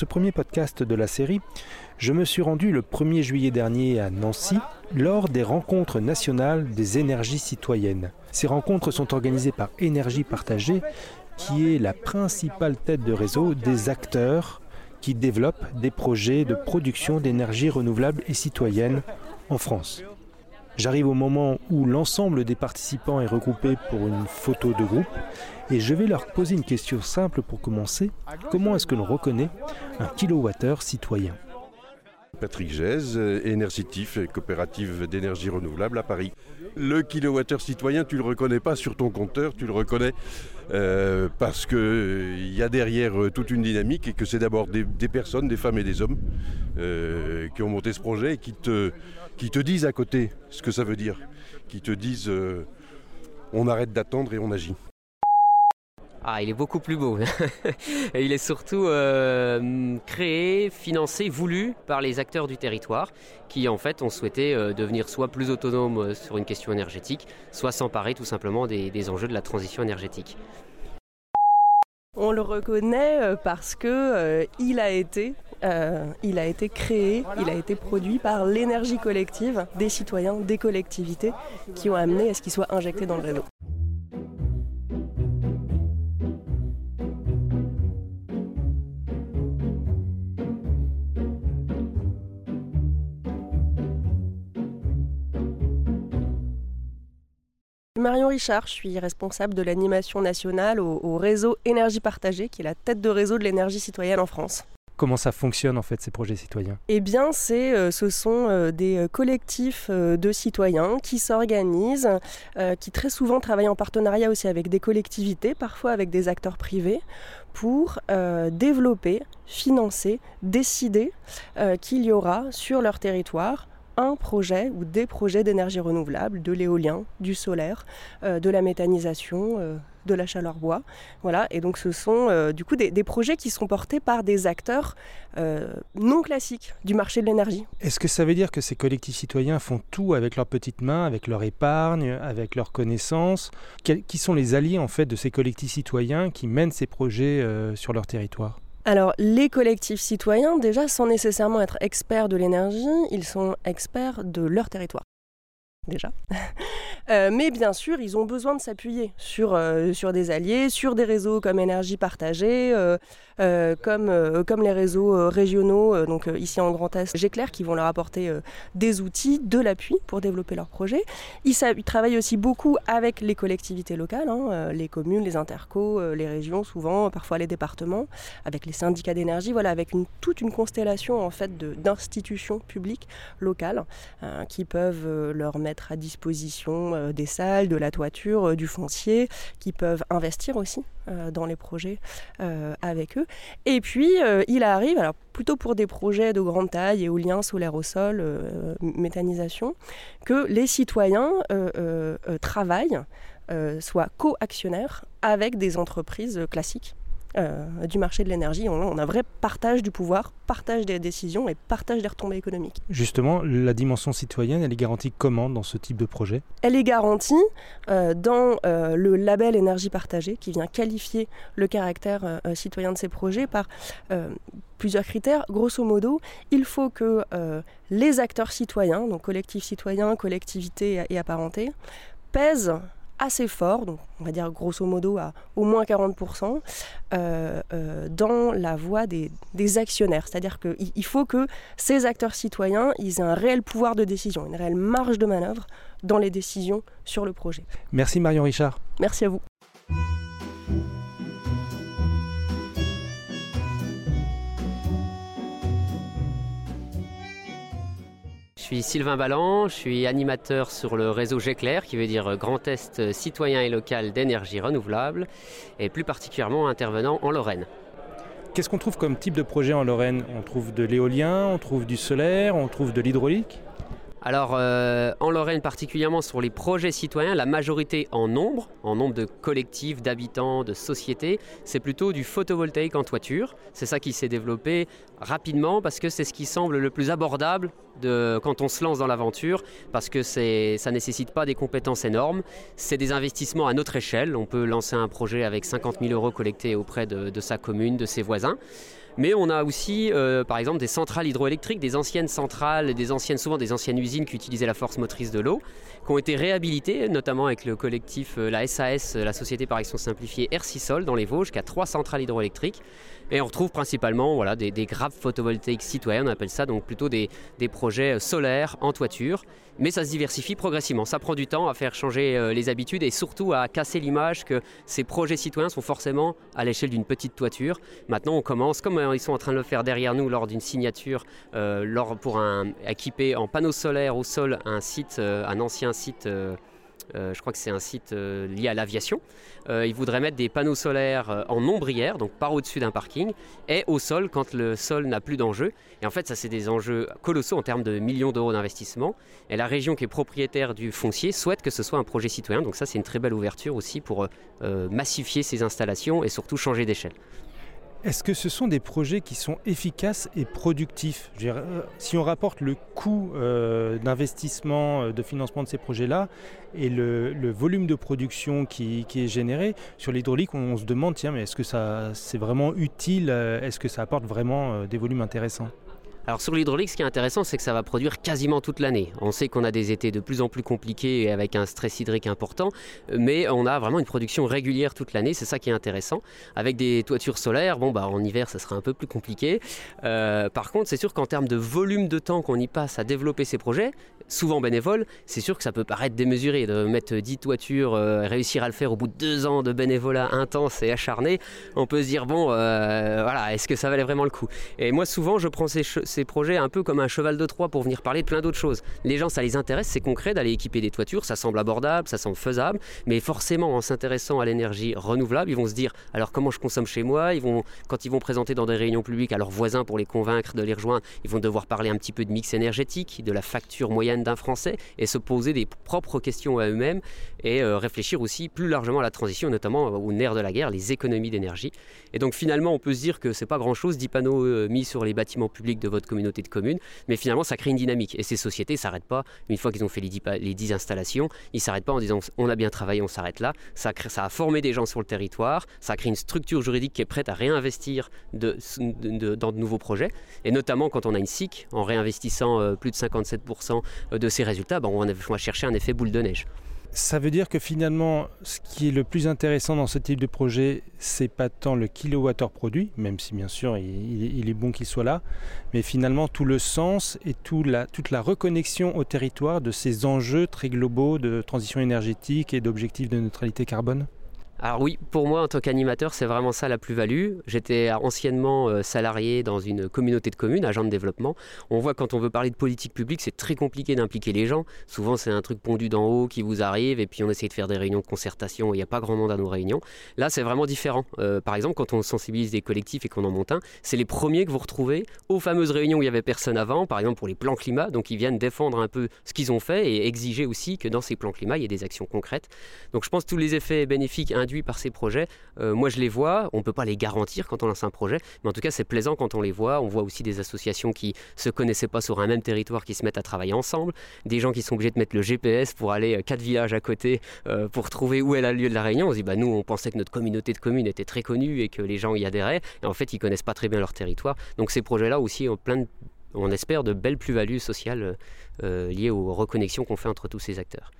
Ce premier podcast de la série, je me suis rendu le 1er juillet dernier à Nancy lors des rencontres nationales des énergies citoyennes. Ces rencontres sont organisées par Énergie Partagée, qui est la principale tête de réseau des acteurs qui développent des projets de production d'énergie renouvelable et citoyenne en France. J'arrive au moment où l'ensemble des participants est regroupé pour une photo de groupe et je vais leur poser une question simple pour commencer. Comment est-ce que l'on reconnaît un kilowattheure citoyen? Patrick Gèze, énergitif et coopérative d'énergie renouvelable à Paris. Le kilowattheure citoyen, tu ne le reconnais pas sur ton compteur, tu le reconnais euh, parce qu'il y a derrière euh, toute une dynamique et que c'est d'abord des, personnes, des femmes et des hommes euh, qui ont monté ce projet et qui te, qui te disent à côté ce que ça veut dire, qui te disent euh, on arrête d'attendre et on agit. Ah, il est beaucoup plus beau. et il est surtout euh, créé, financé, voulu par les acteurs du territoire qui en fait ont souhaité euh, devenir soit plus autonomes sur une question énergétique, soit s'emparer tout simplement des, des, enjeux de la transition énergétique. On le reconnaît parce que euh, il a été euh, il a été créé, il a été produit par l'énergie collective des citoyens, des collectivités qui ont amené à ce qu'il soit injecté dans le réseau. Marion Richard, je suis responsable de l'animation nationale au, au, réseau Énergie Partagée, qui est la tête de réseau de l'énergie citoyenne en France. Comment ça fonctionne en fait ces projets citoyens? Eh bien, euh, ce sont euh, des collectifs euh, de citoyens qui s'organisent, qui très souvent travaillent en partenariat aussi avec des collectivités, parfois avec des acteurs privés, pour développer, financer, décider qu'il y aura sur leur territoire un projet ou des projets d'énergie renouvelable, de l'éolien, du solaire, euh, de la méthanisation, euh, de la chaleur bois. Voilà, et donc ce sont euh, du coup des, des, projets qui sont portés par des acteurs non classiques du marché de l'énergie. Est-ce que ça veut dire que ces collectifs citoyens font tout avec leurs petites mains, avec leur épargne, avec leurs connaissances? Qui sont les alliés en fait de ces collectifs citoyens qui mènent ces projets sur leur territoire? Alors, les collectifs citoyens, déjà, sans nécessairement être experts de l'énergie, ils sont experts de leur territoire. Déjà. euh, mais bien sûr, ils ont besoin de s'appuyer sur, euh, des alliés, sur des réseaux comme Énergie Partagée, euh, comme, comme les réseaux régionaux, donc ici en Grand Est, Géclair, qui vont leur apporter des outils, de l'appui pour développer leurs projets. Ils, ils, travaillent aussi beaucoup avec les collectivités locales, hein, les communes, les intercos, les régions souvent, parfois les départements, avec les syndicats d'énergie, voilà, avec une, toute une constellation en fait d'institutions publiques locales qui peuvent leur mettre à disposition euh, des salles, de la toiture, euh, du foncier, qui peuvent investir aussi euh, dans les projets avec eux. Et puis, il arrive, alors plutôt pour des projets de grande taille, éolien, solaire au sol, méthanisation, que les citoyens travaillent, soient co-actionnaires avec des entreprises classiques euh, du marché de l'énergie. On, on, a un vrai partage du pouvoir, partage des décisions et partage des retombées économiques. Justement, la dimension citoyenne, elle est garantie comment dans ce type de projet? Elle est garantie euh, dans euh, le label énergie partagée qui vient qualifier le caractère citoyen de ces projets par plusieurs critères. Grosso modo, il faut que les acteurs citoyens, donc collectifs citoyens, collectivités et apparentés, pèsent assez fort, donc on va dire grosso modo à au moins 40%, euh, euh, dans la voie des, des actionnaires. C'est-à-dire qu'il faut que ces acteurs citoyens ils aient un réel pouvoir de décision, une réelle marge de manœuvre dans les décisions sur le projet. Merci Marion Richard. Merci à vous. Suis Sylvain Ballan, je suis animateur sur le réseau Géclair, qui veut dire Grand Est citoyen et local d'énergie renouvelable, et plus particulièrement intervenant en Lorraine. Qu'est-ce qu'on trouve comme type de projet en Lorraine? On trouve de l'éolien, on trouve du solaire, on trouve de l'hydraulique? Alors euh, en Lorraine particulièrement sur les projets citoyens, la majorité en nombre, en nombre de collectifs, d'habitants, de sociétés, c'est plutôt du photovoltaïque en toiture. C'est ça qui s'est développé rapidement parce que c'est ce qui semble le plus abordable quand on se lance dans l'aventure parce que ça ne nécessite pas des compétences énormes. C'est des investissements à notre échelle. On peut lancer un projet avec 50 000 euros collectés auprès de sa commune, de ses voisins. Mais on a aussi, euh, par exemple, des centrales hydroélectriques, des anciennes centrales, des anciennes, souvent des anciennes usines qui utilisaient la force motrice de l'eau, qui ont été réhabilitées, notamment avec le collectif, euh, la SAS, la Société par Action Simplifiée RCISOL dans les Vosges, qui a trois centrales hydroélectriques. Et on retrouve principalement voilà, des, grappes photovoltaïques citoyennes, on appelle ça, donc plutôt des, projets solaires en toiture. Mais ça se diversifie progressivement. Ça prend du temps à faire changer euh, les habitudes et surtout à casser l'image que ces projets citoyens sont forcément à l'échelle d'une petite toiture. Maintenant, on commence, comme euh, ils sont en train de le faire derrière nous lors d'une signature, euh, pour un, équiper en panneaux solaires au sol un site, un ancien site. Euh, je crois que c'est un site euh, lié à l'aviation. Euh, ils voudraient mettre des panneaux solaires en ombrière, donc par au-dessus d'un parking, et au sol quand le sol n'a plus d'enjeu. Et en fait, ça, c'est des enjeux colossaux en termes de millions d'euros d'investissement. Et la région qui est propriétaire du foncier souhaite que ce soit un projet citoyen. Donc ça, c'est une très belle ouverture aussi pour massifier ces installations et surtout changer d'échelle. Est-ce que ce sont des projets qui sont efficaces et productifs? Euh, Si on rapporte le coût euh, d'investissement, euh, de financement de ces projets-là et le, volume de production qui, est généré, sur l'hydraulique, on, se demande, tiens, mais est-ce que ça c'est vraiment utile? Est-ce que ça apporte vraiment des volumes intéressants? Alors sur l'hydraulique, ce qui est intéressant, c'est que ça va produire quasiment toute l'année. On sait qu'on a des étés de plus en plus compliqués et avec un stress hydrique important, mais on a vraiment une production régulière toute l'année. C'est ça qui est intéressant. Avec des toitures solaires, bon bah en hiver, ça sera un peu plus compliqué. Euh, par contre, c'est sûr qu'en termes de volume de temps qu'on y passe à développer ces projets, souvent bénévoles, c'est sûr que ça peut paraître démesuré de mettre 10 toitures, euh, réussir à le faire au bout de deux ans de bénévolat intense et acharné. On peut se dire bon, euh, voilà, est-ce que ça valait vraiment le coup? Et moi, souvent, je prends ces ces projets un peu comme un cheval de Troie pour venir parler de plein d'autres choses. Les gens, ça les intéresse, c'est concret d'aller équiper des toitures, ça semble abordable, ça semble faisable, mais forcément, en s'intéressant à l'énergie renouvelable, ils vont se dire alors comment je consomme chez moi? Ils vont, Quand ils vont présenter dans des réunions publiques à leurs voisins pour les convaincre de les rejoindre, ils vont devoir parler un petit peu de mix énergétique, de la facture moyenne d'un Français et se poser des propres questions à eux-mêmes et euh, réfléchir aussi plus largement à la transition, notamment au nerf de la guerre, les économies d'énergie. Et donc finalement, on peut se dire que c'est pas grand-chose, 10 panneaux euh, mis sur les bâtiments publics de votre communauté de communes, mais finalement ça crée une dynamique. Et ces sociétés ne s'arrêtent pas, une fois qu'ils ont fait les 10, les 10 installations, ils ne s'arrêtent pas en disant on a bien travaillé, on s'arrête là. Ça, crée, ça a formé des gens sur le territoire, ça a créé une structure juridique qui est prête à réinvestir dans de nouveaux projets. Et notamment quand on a une SIC, en réinvestissant euh, plus de 57% de ses résultats, ben on va chercher un effet boule de neige. Ça veut dire que finalement, ce qui est le plus intéressant dans ce type de projet, c'est pas tant le kilowattheure produit, même si bien sûr il, est bon qu'il soit là, mais finalement tout le sens et toute la reconnexion au territoire de ces enjeux très globaux de transition énergétique et d'objectifs de neutralité carbone. Alors oui, pour moi en tant qu'animateur, c'est vraiment ça la plus-value. J'étais anciennement euh, salarié dans une communauté de communes, agent de développement. On voit quand on veut parler de politique publique, c'est très compliqué d'impliquer les gens. Souvent c'est un truc pondu d'en haut qui vous arrive et puis on essaie de faire des réunions de concertation. Il n'y a pas grand monde à nos réunions. Là c'est vraiment différent. Euh, par exemple, quand on sensibilise des collectifs et qu'on en monte un, c'est les premiers que vous retrouvez aux fameuses réunions où il n'y avait personne avant, par exemple pour les plans climat. Donc ils viennent défendre un peu ce qu'ils ont fait et exiger aussi que dans ces plans climat, il y ait des actions concrètes. Donc je pense que tous les effets bénéfiques par ces projets, euh, moi je les vois, on ne peut pas les garantir quand on lance un projet, mais en tout cas c'est plaisant quand on les voit. On voit aussi des associations qui se connaissaient pas sur un même territoire qui se mettent à travailler ensemble, des gens qui sont obligés de mettre le GPS pour aller euh, quatre villages à côté euh, pour trouver où est le lieu de la réunion. On se dit bah nous on pensait que notre communauté de communes était très connue et que les gens y adhéraient, et en fait ils connaissent pas très bien leur territoire. Donc ces projets-là aussi ont plein on espère de belles plus-values sociales liées aux reconnexions qu'on fait entre tous ces acteurs.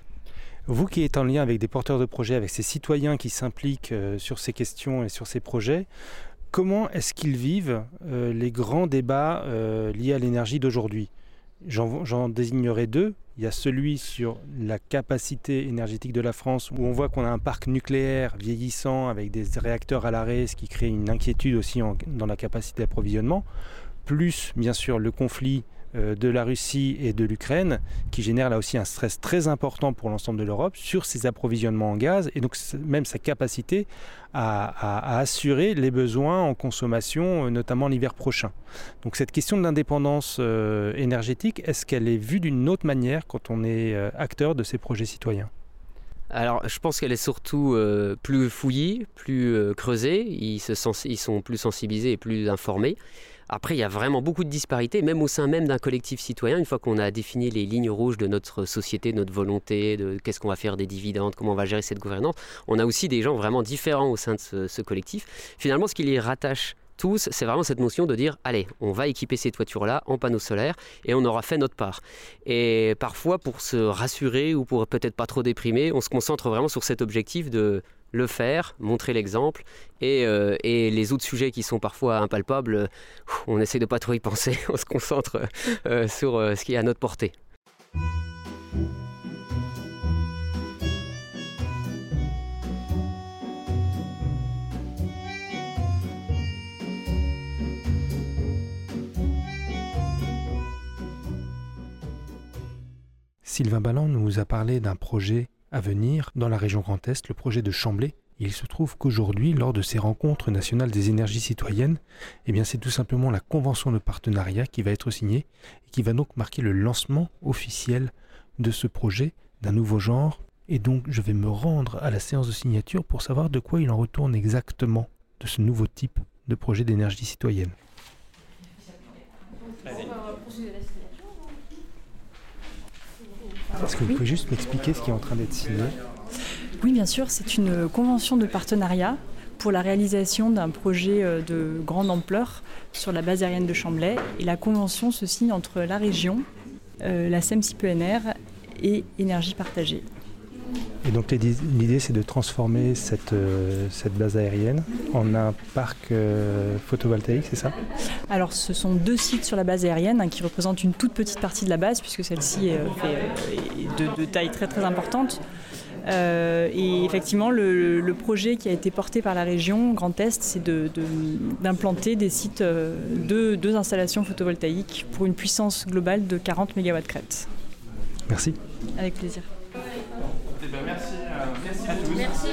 Vous qui êtes en lien avec des porteurs de projets, avec ces citoyens qui s'impliquent euh, sur ces questions et sur ces projets, comment est-ce qu'ils vivent euh, les grands débats euh, liés à l'énergie d'aujourd'hui? J'en désignerai deux. Il y a celui sur la capacité énergétique de la France, où on voit qu'on a un parc nucléaire vieillissant avec des réacteurs à l'arrêt, ce qui crée une inquiétude aussi dans la capacité d'approvisionnement, plus bien sûr le conflit de la Russie et de l'Ukraine, qui génère là aussi un stress très important pour l'ensemble de l'Europe sur ses approvisionnements en gaz et donc même sa capacité à, assurer les besoins en consommation, euh, notamment l'hiver prochain. Donc cette question de l'indépendance euh, énergétique, est-ce qu'elle est vue d'une autre manière quand on est acteur de ces projets citoyens? Alors, je pense qu'elle est surtout plus fouillie, plus creusée. Ils, se ils sont plus sensibilisés et plus informés. Après, il y a vraiment beaucoup de disparités, même au sein même d'un collectif citoyen, une fois qu'on a défini les lignes rouges de notre société, notre volonté, de qu'est-ce qu'on va faire des dividendes, comment on va gérer cette gouvernance, on a aussi des gens vraiment différents au sein de ce, collectif. Finalement, ce qui les rattache tous, c'est vraiment cette notion de dire allez, on va équiper ces toitures-là en panneaux solaires et on aura fait notre part. Et parfois, pour se rassurer ou pour peut-être pas trop déprimer, on se concentre vraiment sur cet objectif de le faire, montrer l'exemple, et, euh, et, les autres sujets qui sont parfois impalpables, on essaie de pas trop y penser, on se concentre euh, sur euh, ce qui est à notre portée. Sylvain Balland nous a parlé d'un projet à venir dans la région Grand Est, le projet de Chamblay. Il se trouve qu'aujourd'hui, lors de ces rencontres nationales des énergies citoyennes, eh bien c'est tout simplement la convention de partenariat qui va être signée et qui va donc marquer le lancement officiel de ce projet d'un nouveau genre. Et donc je vais me rendre à la séance de signature pour savoir de quoi il en retourne exactement de ce nouveau type de projet d'énergie citoyenne. Est-ce que vous pouvez juste m'expliquer ce qui est en train d'être signé? Oui, bien sûr, c'est une convention de partenariat pour la réalisation d'un projet euh, de grande ampleur sur la base aérienne de Chamblay. Et la convention se signe entre la région, euh, la SEMCIPENR et Énergie Partagée. Et donc l'idée c'est de transformer cette, euh, cette, base aérienne en un parc euh, photovoltaïque, c'est ça? Alors ce sont deux sites sur la base aérienne hein, qui représentent une toute petite partie de la base puisque celle-ci est, euh, de, taille très très importante. et effectivement, le, projet qui a été porté par la région Grand Est, c'est d'implanter des sites, de deux installations photovoltaïques pour une puissance globale de 40 MW crête. Merci. Avec plaisir. Merci, euh, merci, à tous. Merci.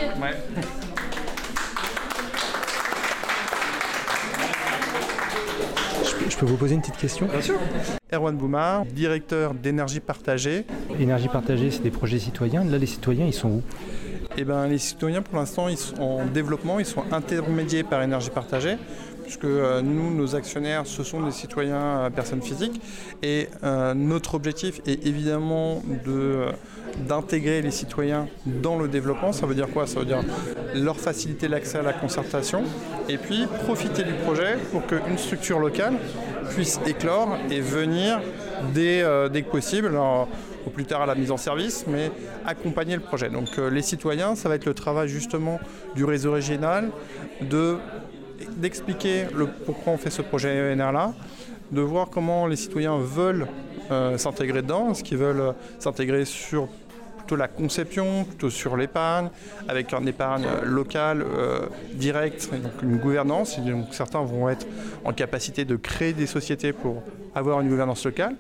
Je peux vous poser une petite question? Bien sûr. Erwan Boumar, directeur d'énergie partagée. Énergie partagée, c'est des projets citoyens. Là, les citoyens, ils sont où? Eh ben, les citoyens, pour l'instant, sont en développement, ils sont intermédiés par énergie partagée puisque euh, nous, nos actionnaires, ce sont des citoyens euh, personnes physiques. Et notre objectif est évidemment de d'intégrer les citoyens dans le développement. Ça veut dire quoi? Ça veut dire leur faciliter l'accès à la concertation et puis profiter du projet pour qu'une structure locale puisse éclore et venir dès, euh, dès que possible. au plus tard à la mise en service, mais accompagner le projet. Donc euh, les citoyens, ça va être le travail justement du réseau régional, de, d'expliquer pourquoi on fait ce projet ENR là, de voir comment les citoyens veulent euh, s'intégrer dedans, ce qu'ils veulent s'intégrer sur la conception, plutôt sur l'épargne, avec une épargne locale euh, directe, donc une gouvernance. donc certains vont être en capacité de créer des sociétés pour avoir une gouvernance locale.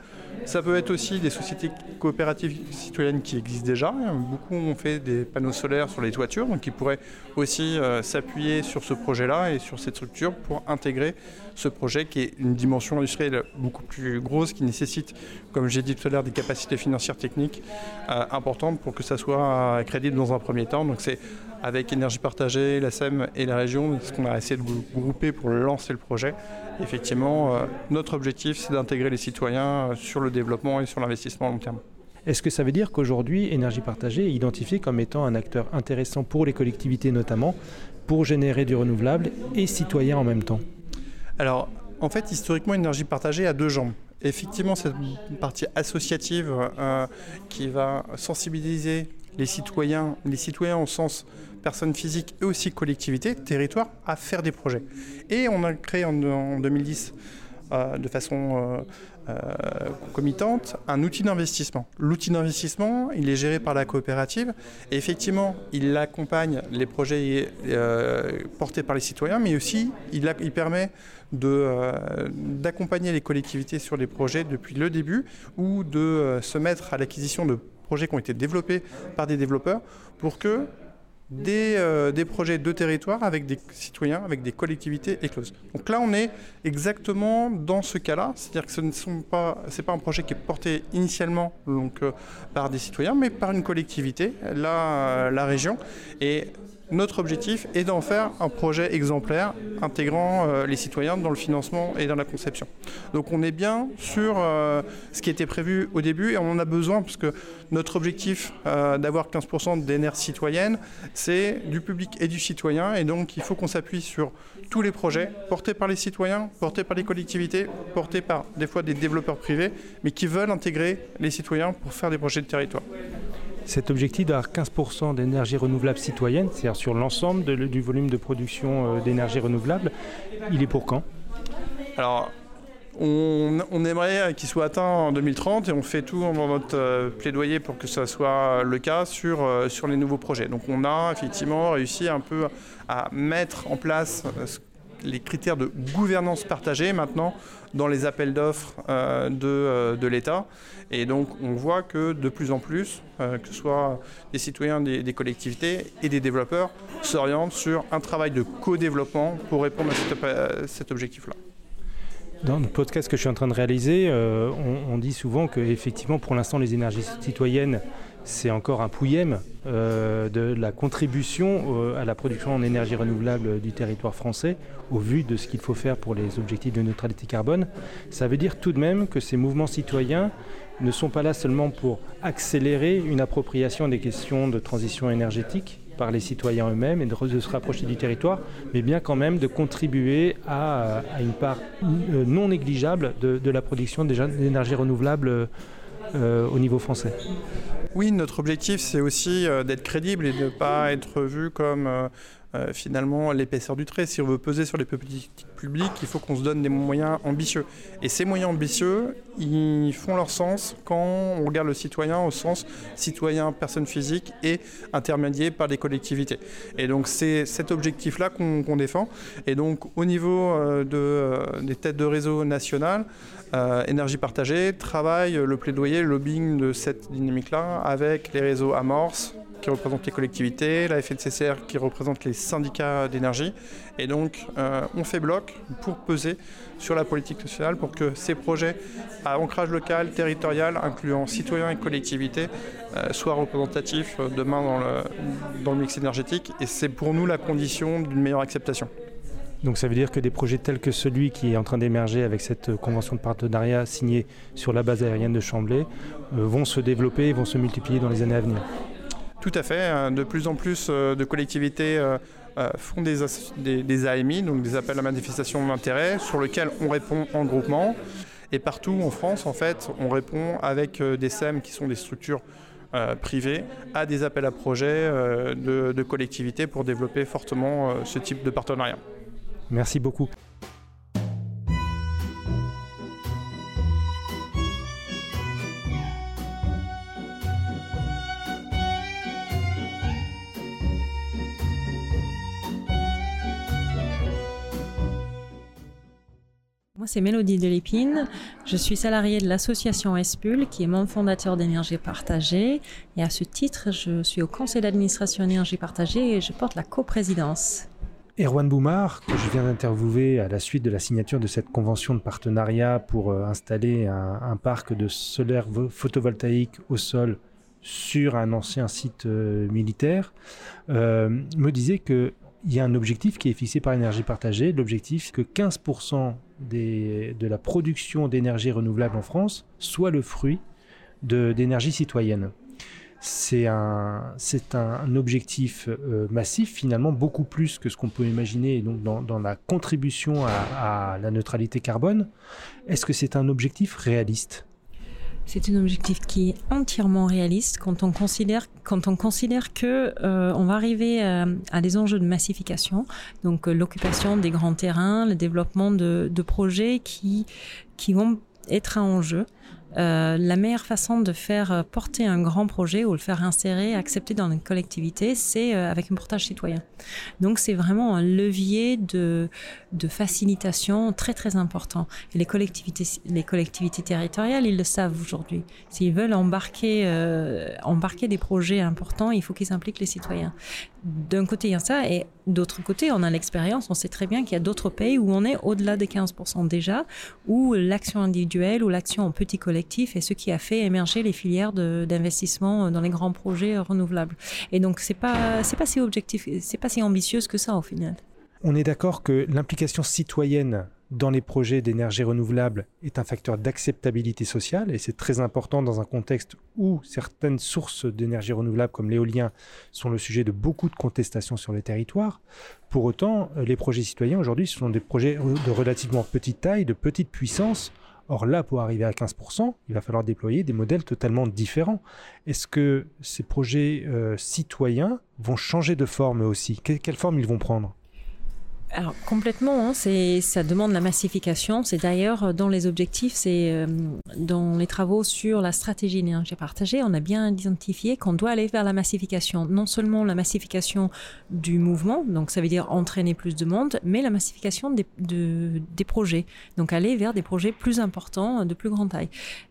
Ça peut être aussi des sociétés coopératives citoyennes qui existent déjà. Beaucoup ont fait des panneaux solaires sur les toitures, donc ils pourraient aussi euh, s'appuyer sur ce projet-là et sur cette structure pour intégrer ce projet qui est une dimension industrielle beaucoup plus grosse, qui nécessite, comme j'ai dit tout à l'heure, des capacités financières techniques euh, importantes pour que ça soit crédible dans un premier temps. Donc c'est avec Énergie Partagée, la SEM et la région, ce qu'on a essayé de grouper pour lancer le projet. Effectivement, euh, notre objectif, c'est d'intégrer les citoyens euh, sur le développement et sur l'investissement à long terme. Est-ce que ça veut dire qu'aujourd'hui, Énergie Partagée est identifiée comme étant un acteur intéressant pour les collectivités notamment, pour générer du renouvelable et citoyen en même temps? Alors, en fait, historiquement, Énergie Partagée a deux jambes. Effectivement, cette partie associative euh, qui va sensibiliser les citoyens, les citoyens au sens personnes physiques et aussi collectivités, territoires, à faire des projets. Et on a créé en, 2010 euh, de façon concomitante un outil d'investissement. L'outil d'investissement, il est géré par la coopérative et effectivement, il accompagne les projets portés par les citoyens, mais aussi il permet d'accompagner les collectivités sur les projets depuis le début ou de se mettre à l'acquisition de projets qui ont été développés par des développeurs pour que euh, des, projets de territoire avec des citoyens, avec des collectivités écloses. Donc là, on est exactement dans ce cas-là, c'est-à-dire que ce ne sont pas, pas un projet qui est porté initialement donc, euh, par des citoyens, mais par une collectivité, la, la région. Et notre objectif est d'en faire un projet exemplaire intégrant euh, les citoyens dans le financement et dans la conception. Donc on est bien sur euh, ce qui était prévu au début et on en a besoin parce que notre objectif euh, d'avoir 15% d'énergie citoyenne, c'est du public et du citoyen et donc il faut qu'on s'appuie sur tous les projets portés par les citoyens, portés par les collectivités, portés par des fois des développeurs privés, mais qui veulent intégrer les citoyens pour faire des projets de territoire. Cet objectif d'avoir 15% d'énergie renouvelable citoyenne, c'est-à-dire sur l'ensemble du volume de production euh, d'énergie renouvelable, il est pour quand? Alors, on, aimerait qu'il soit atteint en 2030 et on fait tout dans notre euh, plaidoyer pour que ça soit le cas sur, euh, sur les nouveaux projets. Donc on a effectivement réussi un peu à mettre en place les critères de gouvernance partagée maintenant dans les appels d'offres euh, euh, de, l'État. Et donc on voit que de plus en plus, euh, que ce soit des citoyens, des, des collectivités et des développeurs, s'orientent sur un travail de co-développement pour répondre à cet, objectif-là. Dans le podcast que je suis en train de réaliser, on, on, dit souvent que effectivement, pour l'instant, les énergies citoyennes c'est encore un pouillème euh, de la contribution euh, à la production en énergie renouvelable du territoire français, au vu de ce qu'il faut faire pour les objectifs de neutralité carbone. Ça veut dire tout de même que ces mouvements citoyens ne sont pas là seulement pour accélérer une appropriation des questions de transition énergétique par les citoyens eux-mêmes et de, se rapprocher du territoire, mais bien quand même de contribuer à, une part euh, non négligeable de, de la production d'énergie renouvelable euh, au niveau français. Oui, notre objectif, c'est aussi euh, d'être crédible et de ne pas être vu comme euh, finalement l'épaisseur du trait. Si on veut peser sur les politiques publiques, il faut qu'on se donne des moyens ambitieux. Et ces moyens ambitieux, ils font leur sens quand on regarde le citoyen au sens citoyen, personne physique et intermédié par les collectivités. Et donc c'est cet objectif-là qu'on défend. Et donc au niveau de, des têtes de réseau nationales, euh, énergie partagée travaille le plaidoyer, le lobbying de cette dynamique-là avec les réseaux Amorce qui représentent les collectivités, la FNCCR qui représente les syndicats d'énergie. Et donc, euh, on fait bloc pour peser sur la politique nationale pour que ces projets à ancrage local, territorial, incluant citoyens et collectivités, euh, soient représentatifs demain dans le, dans le mix énergétique. Et c'est pour nous la condition d'une meilleure acceptation. Donc ça veut dire que des projets tels que celui qui est en train d'émerger avec cette convention de partenariat signée sur la base aérienne de Chamblay euh, vont se développer et vont se multiplier dans les années à venir. Tout à fait. Hein. De plus en plus euh, de collectivités euh, font des, des, AMI, donc des appels à manifestation d'intérêt, sur lesquels on répond en groupement. Et partout en France, en fait, on répond avec des SEM qui sont des structures privées à des appels à projets de, de collectivités pour développer fortement ce type de partenariat. Merci beaucoup. C'est Mélodie Delépine. Je suis salariée de l'association ESPUL, qui est membre fondateur d'Énergie Partagée. Et à ce titre, je suis au conseil d'administration Énergie Partagée et je porte la coprésidence. Erwan Boumar, que je viens d'interviewer à la suite de la signature de cette convention de partenariat pour euh, installer un, parc de solaire photovoltaïque au sol sur un ancien site euh, militaire, euh, me disait qu'il y a un objectif qui est fixé par énergie partagée, l'objectif que 15% de la production d'énergie renouvelable en France soit le fruit d'énergie citoyenne c'est un, objectif euh, massif, finalement, beaucoup plus que ce qu'on peut imaginer dans, la contribution à, la neutralité carbone. Est-ce que c'est un objectif réaliste? C'est un objectif qui est entièrement réaliste quand on considère quand on considère que euh, on va arriver à, des enjeux de massification, donc euh, l'occupation des grands terrains, le développement de, de projets qui qui vont être un enjeu. Euh, la meilleure façon de faire euh, porter un grand projet ou le faire insérer, accepter dans une collectivité, c'est euh, avec un portage citoyen. Donc c'est vraiment un levier de, facilitation très très important. Les collectivités, les collectivités territoriales, ils le savent aujourd'hui. S'ils veulent embarquer, embarquer des projets importants, il faut qu'ils impliquent les citoyens. D'un côté, il y a ça, et d'autre côté, on a l'expérience, on sait très bien qu'il y a d'autres pays où on est au-delà des 15% déjà, où l'action individuelle ou l'action en petit collectif est ce qui a fait émerger les filières d'investissement dans les grands projets renouvelables. Et donc, c'est pas, pas si objectif, c'est pas si ambitieuse que ça au final. On est d'accord que l'implication citoyenne dans les projets d'énergie renouvelable est un facteur d'acceptabilité sociale et c'est très important dans un contexte où certaines sources d'énergie renouvelable comme l'éolien sont le sujet de beaucoup de contestations sur les territoires. Pour autant, les projets citoyens aujourd'hui sont des projets de relativement petite taille, de petite puissance. Or là, pour arriver à 15%, il va falloir déployer des modèles totalement différents. Est-ce que ces projets euh, citoyens vont changer de forme aussi? Quelle forme ils vont prendre? Alors complètement, hein, c'est ça demande la massification. C'est d'ailleurs euh, dans les objectifs, c'est euh, dans les travaux sur la stratégie énergie partagée, on a bien identifié qu'on doit aller vers la massification. Non seulement la massification du mouvement, donc ça veut dire entraîner plus de monde, mais la massification des, de, des projets. Donc aller vers des projets plus importants, de plus grande taille.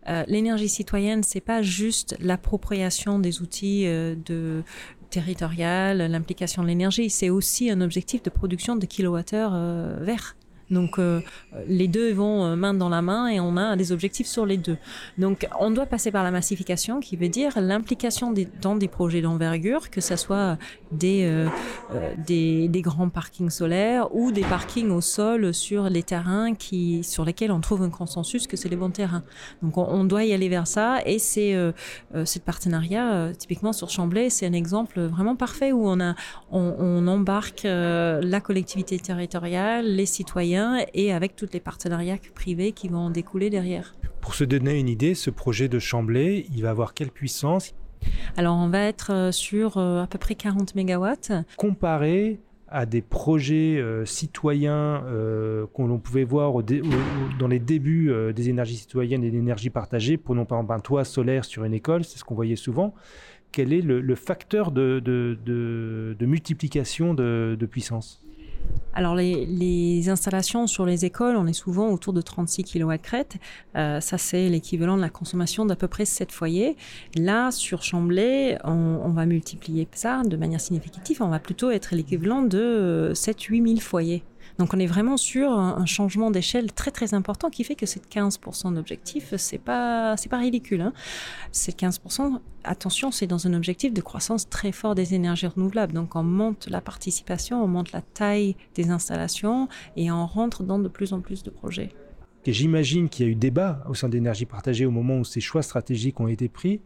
Euh, L'énergie citoyenne, c'est pas juste l'appropriation des outils euh, de territoriale, l'implication de l'énergie, c'est aussi un objectif de production de kilowattheures euh, verts. Donc euh, les deux vont euh, main dans la main et on a des objectifs sur les deux. Donc on doit passer par la massification qui veut dire l'implication dans des projets d'envergure, que ce soit des, euh, euh, des, des, grands parkings solaires ou des parkings au sol sur les terrains qui, sur lesquels on trouve un consensus que c'est les bons terrains. Donc on, doit y aller vers ça et c'est euh, ce partenariat, typiquement sur Chamblay, c'est un exemple vraiment parfait où on, a, on, on embarque la collectivité territoriale, les citoyens, et avec tous les partenariats privés qui vont en découler derrière. Pour se donner une idée, ce projet de Chamblay, il va avoir quelle puissance? Alors on va être sur à peu près 40 mégawatts. Comparé à des projets euh, citoyens euh, qu'on pouvait voir au dé, au, dans les débuts euh, des énergies citoyennes et d'énergie partagée, prenons par exemple un toit solaire sur une école, c'est ce qu'on voyait souvent. Quel est le, le facteur de, de, de, de multiplication de, puissance? Alors les, installations sur les écoles, on est souvent autour de 36 kW crête. Euh, ça c'est l'équivalent de la consommation d'à peu près 7 foyers. Là sur Chamblay, on, on, va multiplier ça de manière significative. On va plutôt être l'équivalent de 7-8 000 foyers. Donc on est vraiment sur un, changement d'échelle très très important qui fait que ces 15% d'objectif, c'est pas pas ridicule. Hein. Ces 15%, attention, c'est dans un objectif de croissance très fort des énergies renouvelables. Donc on monte la participation, on monte la taille des installations et on rentre dans de plus en plus de projets. Et j'imagine qu'il y a eu débat au sein d'énergie partagée au moment où ces choix stratégiques ont été pris.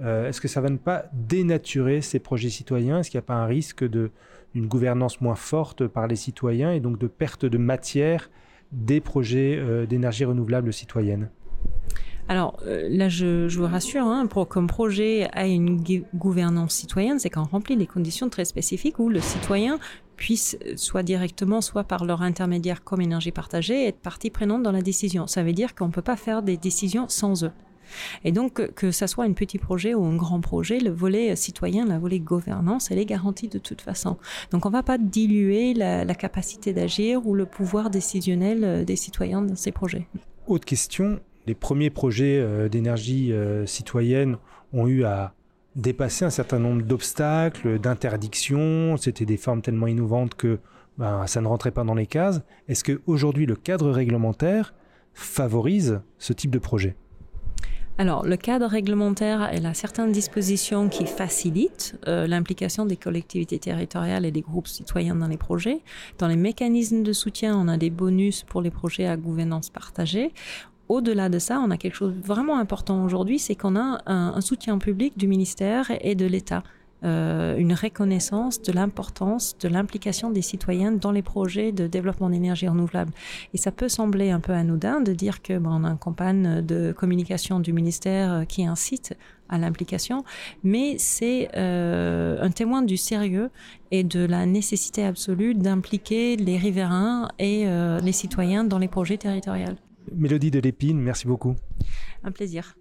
Euh, Est-ce que ça va ne pas dénaturer ces projets citoyens? Est-ce qu'il n'y a pas un risque de une gouvernance moins forte par les citoyens et donc de perte de matière des projets euh, d'énergie renouvelable citoyenne alors euh, là, je, vous rassure, hein, comme projet a une gouvernance citoyenne, c'est qu'on remplit des conditions très spécifiques où le citoyen puisse, soit directement, soit par leur intermédiaire comme énergie partagée, être partie prenante dans la décision. Ça veut dire qu'on ne peut pas faire des décisions sans eux. Et donc, que ça soit un petit projet ou un grand projet, le volet citoyen, le volet gouvernance, elle est garantie de toute façon. Donc, on ne va pas diluer la, capacité d'agir ou le pouvoir décisionnel des citoyens dans ces projets. Autre question, les premiers projets euh, d'énergie euh, citoyenne ont eu à dépasser un certain nombre d'obstacles, d'interdictions. C'était des formes tellement innovantes que ben, ça ne rentrait pas dans les cases. Est-ce qu'aujourd'hui, le cadre réglementaire favorise ce type de projet? Alors, le cadre réglementaire, elle a certaines dispositions qui facilitent euh, l'implication des collectivités territoriales et des groupes citoyens dans les projets. Dans les mécanismes de soutien, on a des bonus pour les projets à gouvernance partagée. Au-delà de ça, on a quelque chose de vraiment important aujourd'hui, c'est qu'on a un, un, soutien public du ministère et de l'État. Euh, une reconnaissance de l'importance de l'implication des citoyens dans les projets de développement d'énergie renouvelable. Et ça peut sembler un peu anodin de dire que bon, on a une campagne de communication du ministère qui incite à l'implication, mais c'est euh, un témoin du sérieux et de la nécessité absolue d'impliquer les riverains et euh, les citoyens dans les projets territoriaux. Mélodie de l'Épine, merci beaucoup. Un plaisir.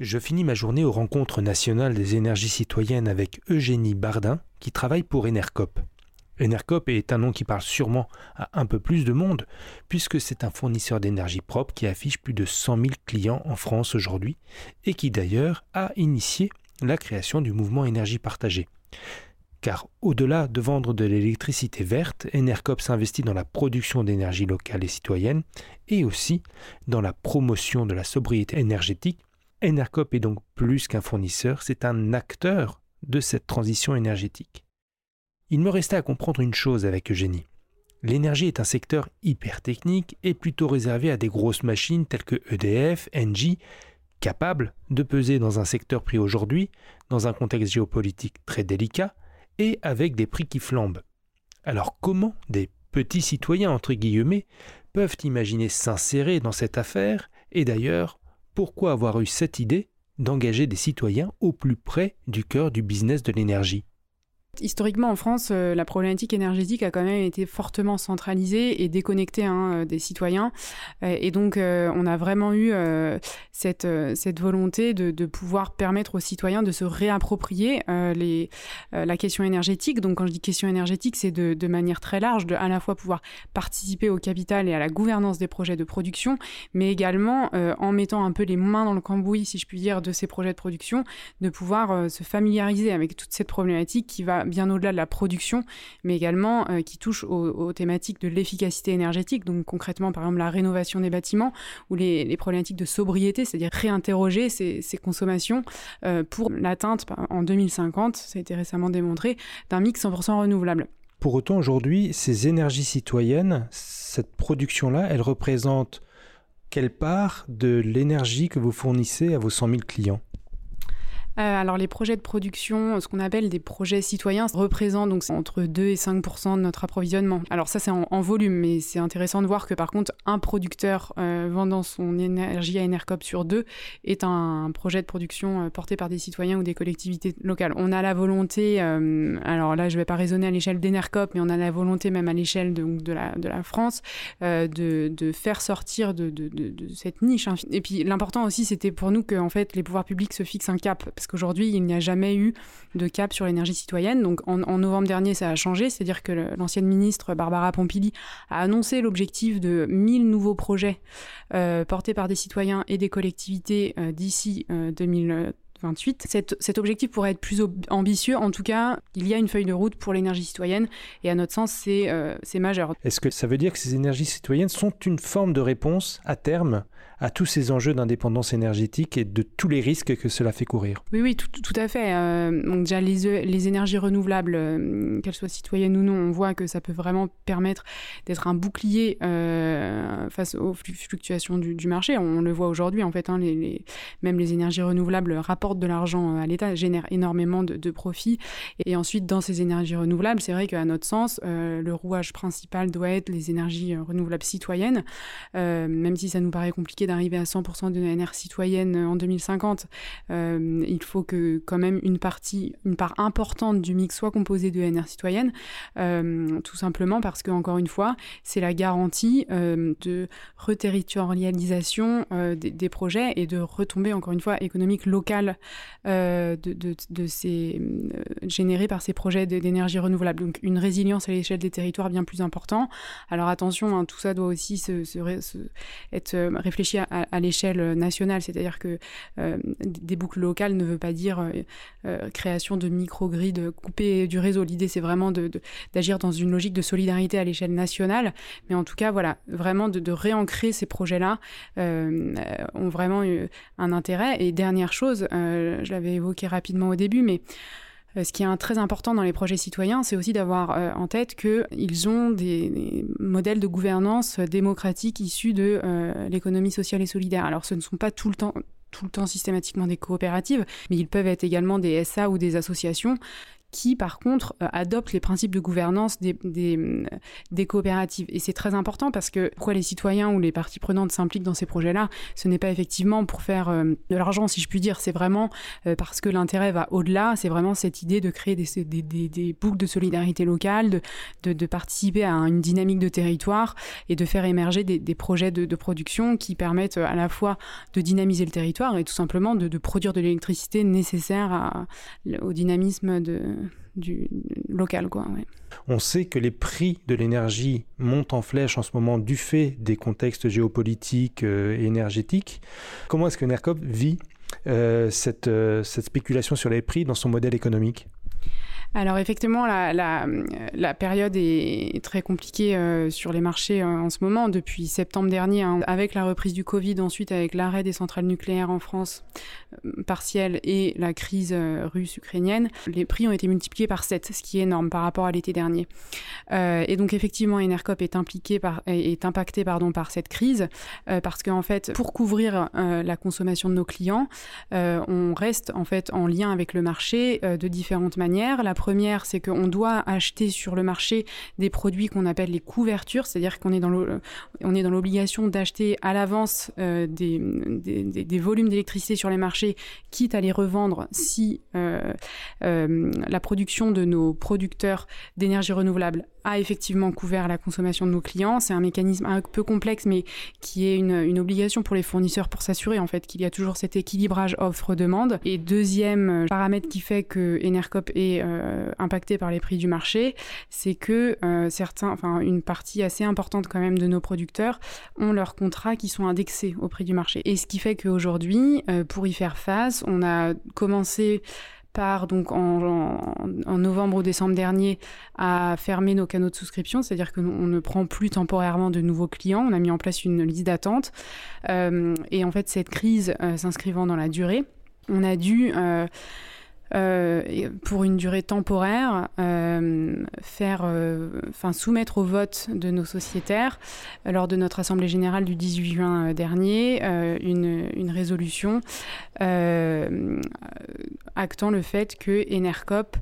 Je finis ma journée aux rencontres nationales des énergies citoyennes avec Eugénie Bardin, qui travaille pour Enercop. Enercop est un nom qui parle sûrement à un peu plus de monde, puisque c'est un fournisseur d'énergie propre qui affiche plus de 100 000 clients en France aujourd'hui, et qui d'ailleurs a initié la création du mouvement énergie partagée. Car au-delà de vendre de l'électricité verte, Enercop s'investit dans la production d'énergie locale et citoyenne, et aussi dans la promotion de la sobriété énergétique. Enercop est donc plus qu'un fournisseur, c'est un acteur de cette transition énergétique. Il me restait à comprendre une chose avec Eugénie. L'énergie est un secteur hyper technique et plutôt réservé à des grosses machines telles que EDF, Engie, capables de peser dans un secteur pris aujourd'hui, dans un contexte géopolitique très délicat, et avec des prix qui flambent. Alors comment des petits citoyens, entre guillemets, peuvent imaginer s'insérer dans cette affaire Et d'ailleurs, pourquoi avoir eu cette idée d'engager des citoyens au plus près du cœur du business de l'énergie? Historiquement, en France, euh, la problématique énergétique a quand même été fortement centralisée et déconnectée hein, euh, des citoyens. Euh, et donc, on a vraiment eu cette, volonté de, pouvoir permettre aux citoyens de se réapproprier la question énergétique. Donc, quand je dis question énergétique, c'est de, manière très large, à la fois pouvoir participer au capital et à la gouvernance des projets de production, mais également en mettant un peu les mains dans le cambouis, si je puis dire, de ces projets de production, de pouvoir se familiariser avec toute cette problématique qui va bien au-delà de la production, mais également euh, qui touche aux, thématiques de l'efficacité énergétique, donc concrètement par exemple la rénovation des bâtiments ou les, problématiques de sobriété, c'est-à-dire réinterroger ces, consommations euh, pour l'atteinte en 2050, ça a été récemment démontré, d'un mix 100% renouvelable. Pour autant, aujourd'hui, ces énergies citoyennes, cette production-là, elle représente quelle part de l'énergie que vous fournissez à vos 100 000 clients? Alors les projets de production, ce qu'on appelle des projets citoyens, représentent donc entre 2 et 5% de notre approvisionnement. Alors ça c'est en, volume, mais c'est intéressant de voir que par contre un producteur euh, vendant son énergie à Enercop sur deux est un, projet de production euh, porté par des citoyens ou des collectivités locales. On a la volonté, alors là je ne vais pas raisonner à l'échelle d'Enercop, mais on a la volonté même à l'échelle de, la, France de, faire sortir de, cette niche. Et puis l'important aussi c'était pour nous que en fait les pouvoirs publics se fixent un cap qu'aujourd'hui, il n'y a jamais eu de cap sur l'énergie citoyenne. Donc en, novembre dernier, ça a changé, c'est-à-dire que l'ancienne ministre Barbara Pompili a annoncé l'objectif de 1000 nouveaux projets euh, portés par des citoyens et des collectivités euh, d'ici 2028. Euh, cet, objectif pourrait être plus ambitieux. En tout cas, il y a une feuille de route pour l'énergie citoyenne et à notre sens, c'est majeur. Est-ce que ça veut dire que ces énergies citoyennes sont une forme de réponse à terme à tous ces enjeux d'indépendance énergétique et de tous les risques que cela fait courir. Oui, oui, tout, à fait. Euh, donc déjà, les, énergies renouvelables, euh, qu'elles soient citoyennes ou non, on voit que ça peut vraiment permettre d'être un bouclier euh, face aux fluctuations du, marché. On le voit aujourd'hui, en fait, hein, même les énergies renouvelables rapportent de l'argent à l'État, génèrent énormément de, de, profits. Et ensuite, dans ces énergies renouvelables, c'est vrai qu'à notre sens, le rouage principal doit être les énergies renouvelables citoyennes, même si ça nous paraît compliqué d'arriver à 100% de NR citoyenne en 2050, euh, il faut que quand même une partie, une part importante du mix soit composée de NR citoyenne, euh, tout simplement parce que encore une fois, c'est la garantie euh, de reterritorialisation des, projets et de retombée encore une fois économique locale de, ces générés par ces projets d'énergie renouvelable. Donc une résilience à l'échelle des territoires bien plus important. Alors attention, hein, tout ça doit aussi être réfléchi à, l'échelle nationale, c'est-à-dire que euh, des boucles locales ne veut pas dire euh, euh, création de micro-grids coupés du réseau. L'idée, c'est vraiment d'agir dans une logique de solidarité à l'échelle nationale, mais en tout cas, voilà, vraiment de, réancrer ces projets-là ont vraiment eu un intérêt. Et dernière chose, je l'avais évoqué rapidement au début, mais ce qui est très important dans les projets citoyens, c'est aussi d'avoir euh, en tête qu'ils ont des, modèles de gouvernance démocratique issus de euh, l'économie sociale et solidaire. Alors ce ne sont pas tout le temps systématiquement des coopératives, mais ils peuvent être également des SA ou des associations qui par contre adoptent les principes de gouvernance des, des, coopératives. Et c'est très important parce que pourquoi les citoyens ou les parties prenantes s'impliquent dans ces projets-là, ce n'est pas effectivement pour faire de l'argent, si je puis dire, c'est vraiment parce que l'intérêt va au-delà, c'est vraiment cette idée de créer des, boucles de solidarité locale, de, participer à une dynamique de territoire et de faire émerger des, projets de, production qui permettent à la fois de dynamiser le territoire et tout simplement de, produire de l'électricité nécessaire au dynamisme de, Quoi, On sait que les prix de l'énergie montent en flèche en ce moment du fait des contextes géopolitiques euh, et énergétiques. Comment est-ce que NERCOP vit euh, euh, cette spéculation sur les prix dans son modèle économique? Alors effectivement, la, la, période est très compliquée euh, sur les marchés euh, en ce moment. Depuis septembre dernier, hein, avec la reprise du Covid, ensuite avec l'arrêt des centrales nucléaires en France euh, partielle et la crise russe-ukrainienne, les prix ont été multipliés par 7, ce qui est énorme par rapport à l'été dernier. et donc effectivement, Enercop est impliqué par, est impacté pardon par cette crise parce qu'en fait, pour couvrir la consommation de nos clients, on reste en fait en lien avec le marché de différentes manières. Première, c'est qu'on doit acheter sur le marché des produits qu'on appelle les couvertures, c'est-à-dire qu'on est dans l'obligation d'acheter à l'avance euh, des, volumes d'électricité sur les marchés, quitte à les revendre si euh, euh, la production de nos producteurs d'énergie renouvelable a effectivement couvert la consommation de nos clients. C'est un mécanisme un peu complexe, mais qui est une, obligation pour les fournisseurs pour s'assurer en fait qu'il y a toujours cet équilibrage offre-demande. Et deuxième paramètre qui fait que Enercop est euh, impacté par les prix du marché, c'est que euh, certains, enfin une partie assez importante quand même de nos producteurs ont leurs contrats qui sont indexés au prix du marché. Et ce qui fait qu'aujourd'hui, euh, pour y faire face, on a commencé par donc en, novembre ou décembre dernier à fermer nos canaux de souscription, c'est-à-dire que on ne prend plus temporairement de nouveaux clients. On a mis en place une liste d'attente et en fait cette crise s'inscrivant dans la durée, on a dû euh, pour une durée temporaire, euh, faire, euh, enfin soumettre au vote de nos sociétaires lors de notre assemblée générale du 18 juin dernier une, une, résolution actant le fait que Enercop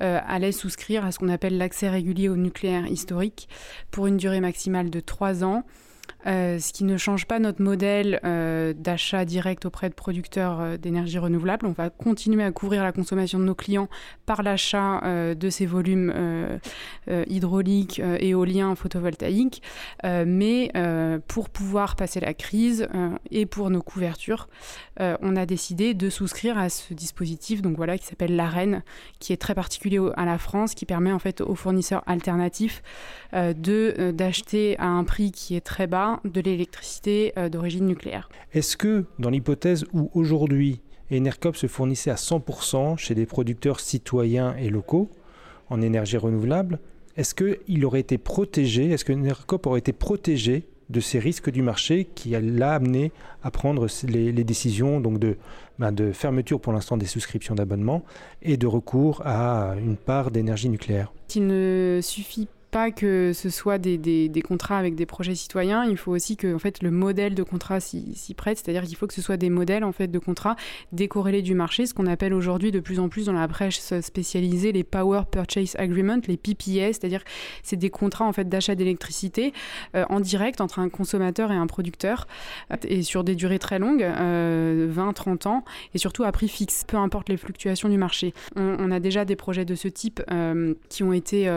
allait souscrire à ce qu'on appelle l'accès régulier au nucléaire historique pour une durée maximale de trois ans. Euh, ce qui ne change pas notre modèle euh, d'achat direct auprès de producteurs euh, d'énergie renouvelable. On va continuer à couvrir la consommation de nos clients par l'achat de ces volumes hydrauliques, éoliens, photovoltaïques. mais pour pouvoir passer la crise et pour nos couvertures, on a décidé de souscrire à ce dispositif donc voilà, qui s'appelle l'AREN, qui est très particulier à la France, qui permet en fait aux fournisseurs alternatifs de d'acheter à un prix qui est très bas de l'électricité euh, d'origine nucléaire. Est-ce que dans l'hypothèse où aujourd'hui Enercop se fournissait à 100% chez des producteurs citoyens et locaux en énergie renouvelable, est-ce qu'il aurait été protégé, est-ce que aurait été protégé de ces risques du marché qui l'a amené à prendre les, décisions donc de, ben, de fermeture pour l'instant des souscriptions d'abonnement et de recours à une part d'énergie nucléaire pas que ce soit des, des, contrats avec des projets citoyens, il faut aussi que en fait, le modèle de contrat s'y prête, c'est-à-dire qu'il faut que ce soit des modèles en fait, de contrats décorrélés du marché, ce qu'on appelle aujourd'hui de plus en plus dans la presse spécialisée les Power Purchase Agreement, les PPS, c'est-à-dire c'est des contrats en fait, d'achat d'électricité euh, en direct entre un consommateur et un producteur, et sur des durées très longues, 20-30 euh, ans, et surtout à prix fixe, peu importe les fluctuations du marché. On, a déjà des projets de ce type euh, qui ont été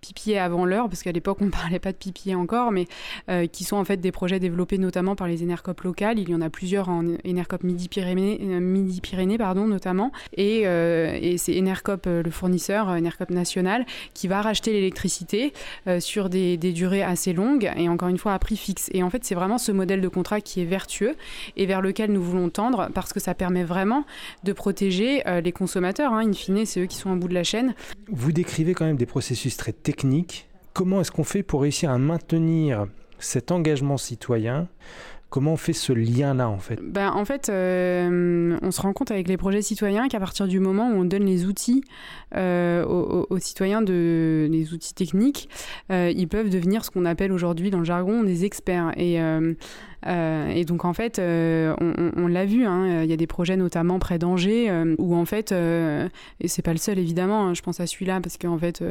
PPA avant l'heure, parce qu'à l'époque on ne parlait pas de pipier encore, mais euh, qui sont en fait des projets développés notamment par les Enercop locales. Il y en a plusieurs en Midi-Pyrénées, euh, Midi -Pyrénées, pardon, notamment. Et, euh, c'est Enercop, le fournisseur, Enercop national, qui va racheter l'électricité sur des, des, durées assez longues et encore une fois à prix fixe. Et en fait, c'est vraiment ce modèle de contrat qui est vertueux et vers lequel nous voulons tendre parce que ça permet vraiment de protéger les consommateurs. Hein. In fine, c'est eux qui sont au bout de la chaîne. Vous décrivez quand même des processus très techniques comment est-ce qu'on fait pour réussir à maintenir cet engagement citoyen? Comment on fait ce lien-là en fait? Ben, En fait, euh, on se rend compte avec les projets citoyens qu'à partir du moment où on donne les outils euh, aux, citoyens, les outils techniques, euh, ils peuvent devenir ce qu'on appelle aujourd'hui dans le jargon des experts. Et donc en fait, on, l'a vu, hein, il y a des projets notamment près d'Angers où en fait, et c'est pas le seul évidemment, hein, je pense à celui-là parce qu'en fait,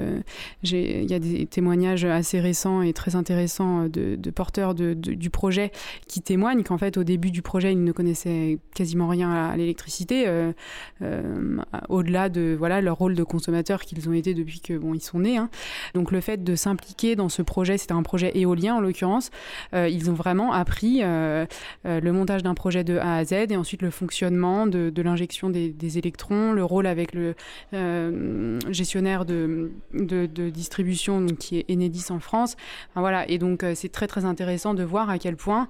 il y a des témoignages assez récents et très intéressants de, porteurs du projet qui témoignent qu'en fait au début du projet ils ne connaissaient quasiment rien à, l'électricité, au-delà de voilà leur rôle de consommateur qu'ils ont été depuis que bon sont nés. Hein. Donc le fait de s'impliquer dans ce projet, c'était un projet éolien en l'occurrence, euh, ils ont vraiment appris euh, euh, le montage d'un projet de A à Z et ensuite le fonctionnement de, l'injection des, électrons, le rôle avec le gestionnaire de, distribution qui est Enedis en France. voilà, et donc c'est très très intéressant de voir à quel point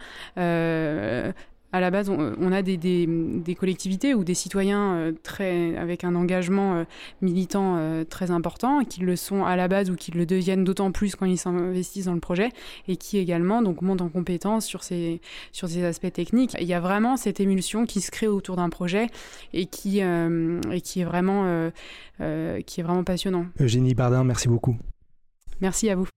à la base, on, a des, collectivités ou des citoyens euh, très, avec un engagement euh, militant euh, très important, qui le sont à la base ou qui le deviennent d'autant plus quand ils s'investissent dans le projet, et qui également donc, montent en compétence sur ces, sur ces aspects techniques. Il y a vraiment cette émulsion qui se crée autour d'un projet et qui, et qui, est vraiment, qui est vraiment passionnant. Eugénie Bardin, merci beaucoup. Merci à vous.